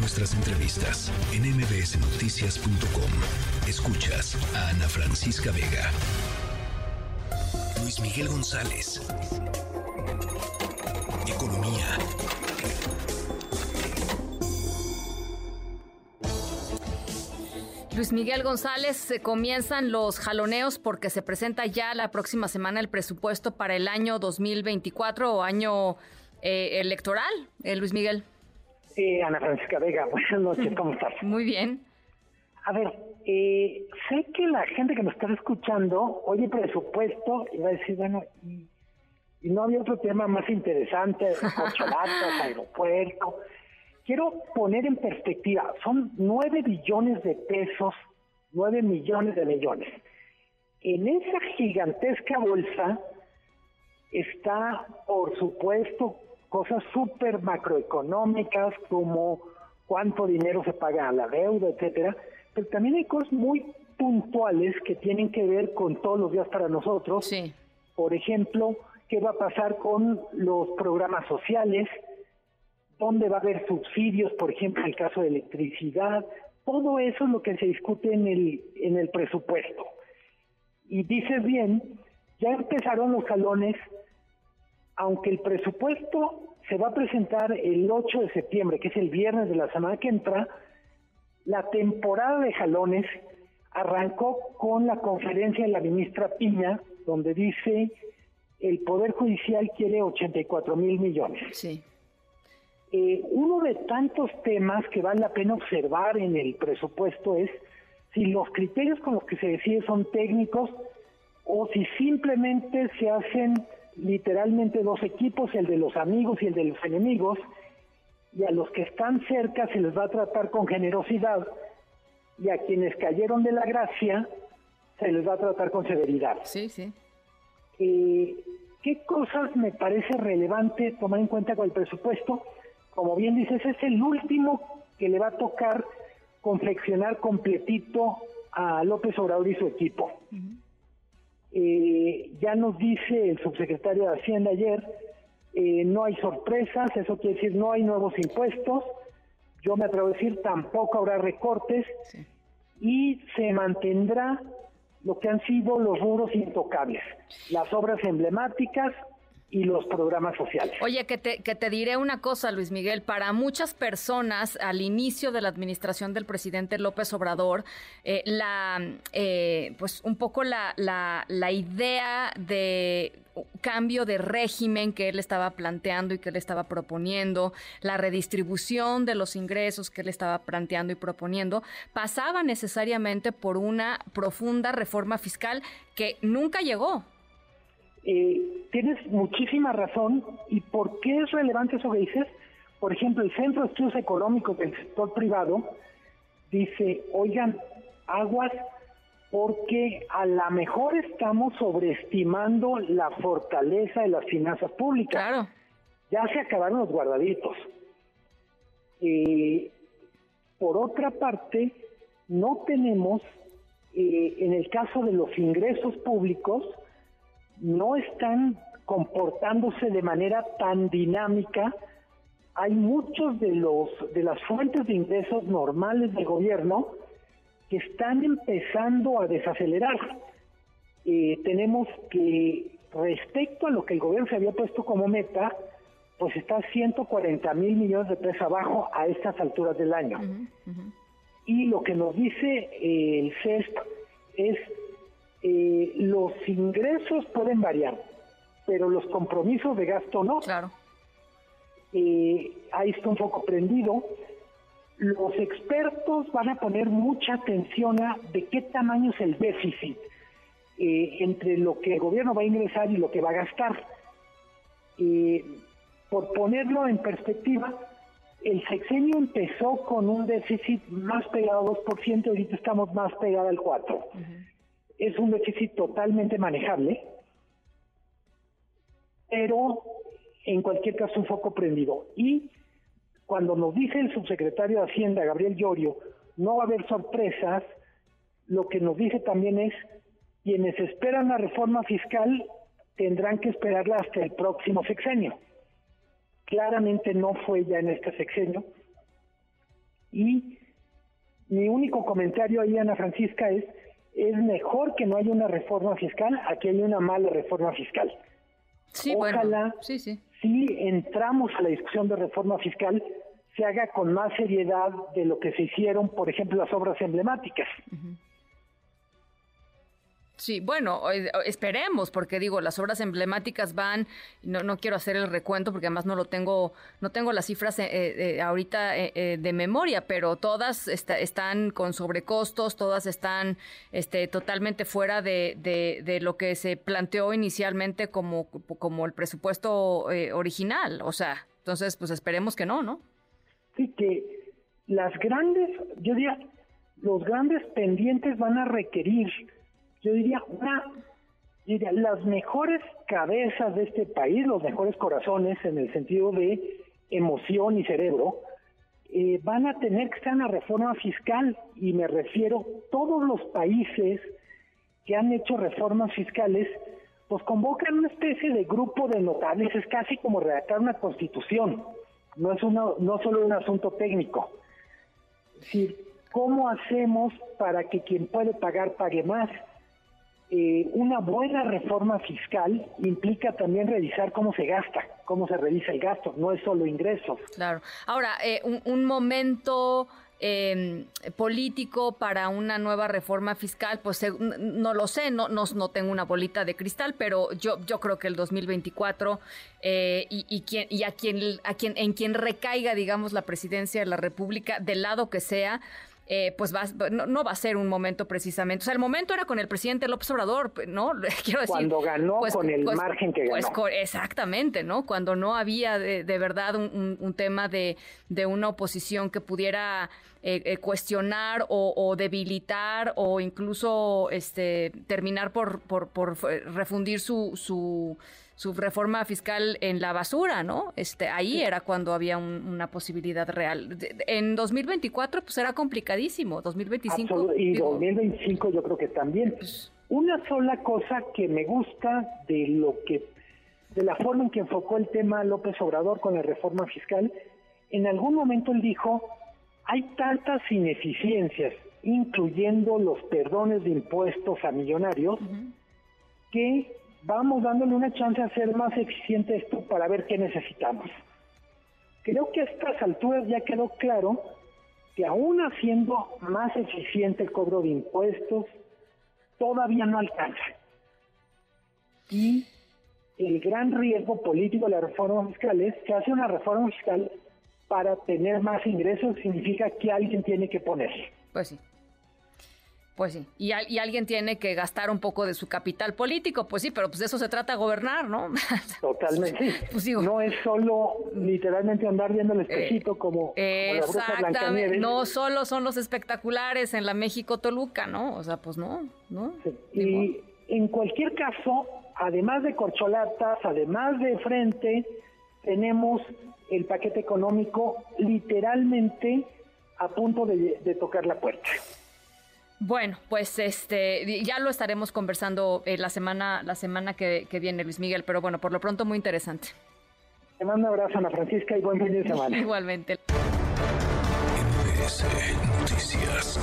nuestras entrevistas en mbsnoticias.com. Escuchas a Ana Francisca Vega. Luis Miguel González. Economía. Luis Miguel González, se comienzan los jaloneos porque se presenta ya la próxima semana el presupuesto para el año 2024 o año eh, electoral, eh, Luis Miguel. Sí, Ana Francisca Vega, buenas noches, ¿cómo estás? Muy bien. A ver, eh, sé que la gente que nos está escuchando oye presupuesto y va a decir, bueno, y, no había otro tema más interesante, corcholatas, aeropuerto quiero poner en perspectiva, son nueve billones de pesos, nueve millones de millones. En esa gigantesca bolsa está, por supuesto, cosas súper macroeconómicas como cuánto dinero se paga a la deuda, etcétera, pero también hay cosas muy puntuales que tienen que ver con todos los días para nosotros. Sí. Por ejemplo, qué va a pasar con los programas sociales, dónde va a haber subsidios, por ejemplo, en el caso de electricidad, todo eso es lo que se discute en el, en el presupuesto. Y dices bien, ya empezaron los salones, aunque el presupuesto se va a presentar el 8 de septiembre, que es el viernes de la semana que entra, la temporada de jalones arrancó con la conferencia de la ministra Piña, donde dice el Poder Judicial quiere 84 mil millones. Sí. Eh, uno de tantos temas que vale la pena observar en el presupuesto es si los criterios con los que se decide son técnicos o si simplemente se hacen literalmente dos equipos, el de los amigos y el de los enemigos, y a los que están cerca se les va a tratar con generosidad y a quienes cayeron de la gracia se les va a tratar con severidad. Sí, sí. Eh, ¿Qué cosas me parece relevante tomar en cuenta con el presupuesto? como bien dices, es el último que le va a tocar confeccionar completito a López Obrador y su equipo. Eh, ya nos dice el subsecretario de Hacienda ayer, eh, no hay sorpresas, eso quiere decir no hay nuevos impuestos, yo me atrevo a decir tampoco habrá recortes y se mantendrá lo que han sido los rubros intocables, las obras emblemáticas, y los programas sociales. Oye, que te, que te diré una cosa, Luis Miguel, para muchas personas al inicio de la administración del presidente López Obrador, eh, la, eh, pues un poco la, la, idea de cambio de régimen que él estaba planteando y que él estaba proponiendo, la redistribución de los ingresos que él estaba planteando y proponiendo, pasaba necesariamente por una profunda reforma fiscal que nunca llegó. Eh, tienes muchísima razón. ¿Y por qué es relevante eso que dices? Por ejemplo, el Centro de Estudios Económicos del sector privado dice, oigan, aguas, porque a lo mejor estamos sobreestimando la fortaleza de las finanzas públicas. Claro. Ya se acabaron los guardaditos. Eh, por otra parte, no tenemos, eh, en el caso de los ingresos públicos, no están comportándose de manera tan dinámica. Hay muchos de los de las fuentes de ingresos normales del gobierno que están empezando a desacelerar. Eh, tenemos que respecto a lo que el gobierno se había puesto como meta, pues está 140 mil millones de pesos abajo a estas alturas del año. Y lo que nos dice eh, el CESP es eh, los ingresos pueden variar, pero los compromisos de gasto no. Claro. Eh, ahí está un poco prendido. Los expertos van a poner mucha atención a de qué tamaño es el déficit eh, entre lo que el gobierno va a ingresar y lo que va a gastar. Eh, por ponerlo en perspectiva, el sexenio empezó con un déficit más pegado al 2%, ahorita estamos más pegados al 4% es un déficit totalmente manejable, pero en cualquier caso un foco prendido. Y cuando nos dice el subsecretario de Hacienda, Gabriel Llorio, no va a haber sorpresas, lo que nos dice también es, quienes esperan la reforma fiscal tendrán que esperarla hasta el próximo sexenio. Claramente no fue ya en este sexenio. Y mi único comentario ahí, Ana Francisca, es, es mejor que no haya una reforma fiscal a que haya una mala reforma fiscal. Sí, Ojalá, sí, sí. si entramos a la discusión de reforma fiscal, se haga con más seriedad de lo que se hicieron, por ejemplo, las obras emblemáticas. Sí, bueno, esperemos, porque digo, las obras emblemáticas van, no, no quiero hacer el recuento porque además no lo tengo, no tengo las cifras eh, eh, ahorita eh, de memoria, pero todas están con sobrecostos, todas están este, totalmente fuera de, de, lo que se planteó inicialmente como, como el presupuesto original. O sea, entonces, pues esperemos que no, ¿no? Sí, que las grandes, yo diría, los grandes pendientes van a requerir yo diría, una, las mejores cabezas de este país, los mejores corazones en el sentido de emoción y cerebro, eh, van a tener que estar en la reforma fiscal y me refiero todos los países que han hecho reformas fiscales pues convocan una especie de grupo de notables, es casi como redactar una constitución, no es una, no solo un asunto técnico. Es decir, ¿cómo hacemos para que quien puede pagar pague más? Eh, una buena reforma fiscal implica también revisar cómo se gasta, cómo se revisa el gasto, no es solo ingresos. Claro. Ahora, eh, un, momento em, político para una nueva reforma fiscal, pues no lo sé, no, no, no, tengo una bolita de cristal, pero yo, yo creo que el 2024 eh, y, y, quien, y a quien, a quien, en quien recaiga, digamos, la presidencia de la República, del lado que sea, eh, pues va, no, va a ser un momento precisamente. O sea, el momento era con el presidente López Obrador, ¿no? Quiero decir. Cuando ganó pues, con el pues, margen que pues, ganó. exactamente, ¿no? Cuando no había de, verdad un, tema de, de, una oposición que pudiera eh, eh, cuestionar o, debilitar o incluso este terminar por, por, por refundir su, su su reforma fiscal en la basura, ¿no? Este, ahí era cuando había una posibilidad real. En 2024 pues era complicadísimo, 2025 y 2025 yo creo que también. Pues, una sola cosa que me gusta de lo que de la forma en que enfocó el tema López Obrador con la reforma fiscal, en algún momento él dijo, hay tantas ineficiencias, incluyendo los perdones de impuestos a millonarios, que vamos dándole una chance a ser más eficiente esto para ver qué necesitamos. Creo que a estas alturas ya quedó claro que aún haciendo más eficiente el cobro de impuestos, todavía no alcanza. Y el gran riesgo político de la reforma fiscal es que hace una reforma fiscal para tener más ingresos, significa que alguien tiene que poner. Pues sí. Pues sí, y, alguien tiene que gastar un poco de su capital político, pues sí, pero pues de eso se trata gobernar, ¿no? Totalmente. Pues no es solo literalmente andar viendo el espejito como, Exactamente, no solo son los espectaculares en la México Toluca, ¿no? O sea, pues no, ¿no? Y en cualquier caso, además de corcholatas, además de frente, tenemos el paquete económico literalmente a punto de tocar la puerta. Bueno, pues este ya lo estaremos conversando eh, la semana la semana que, viene, Luis Miguel, pero bueno, por lo pronto muy interesante. Te mando un abrazo, Ana Francisca, y buen fin de semana. Igualmente. Noticias.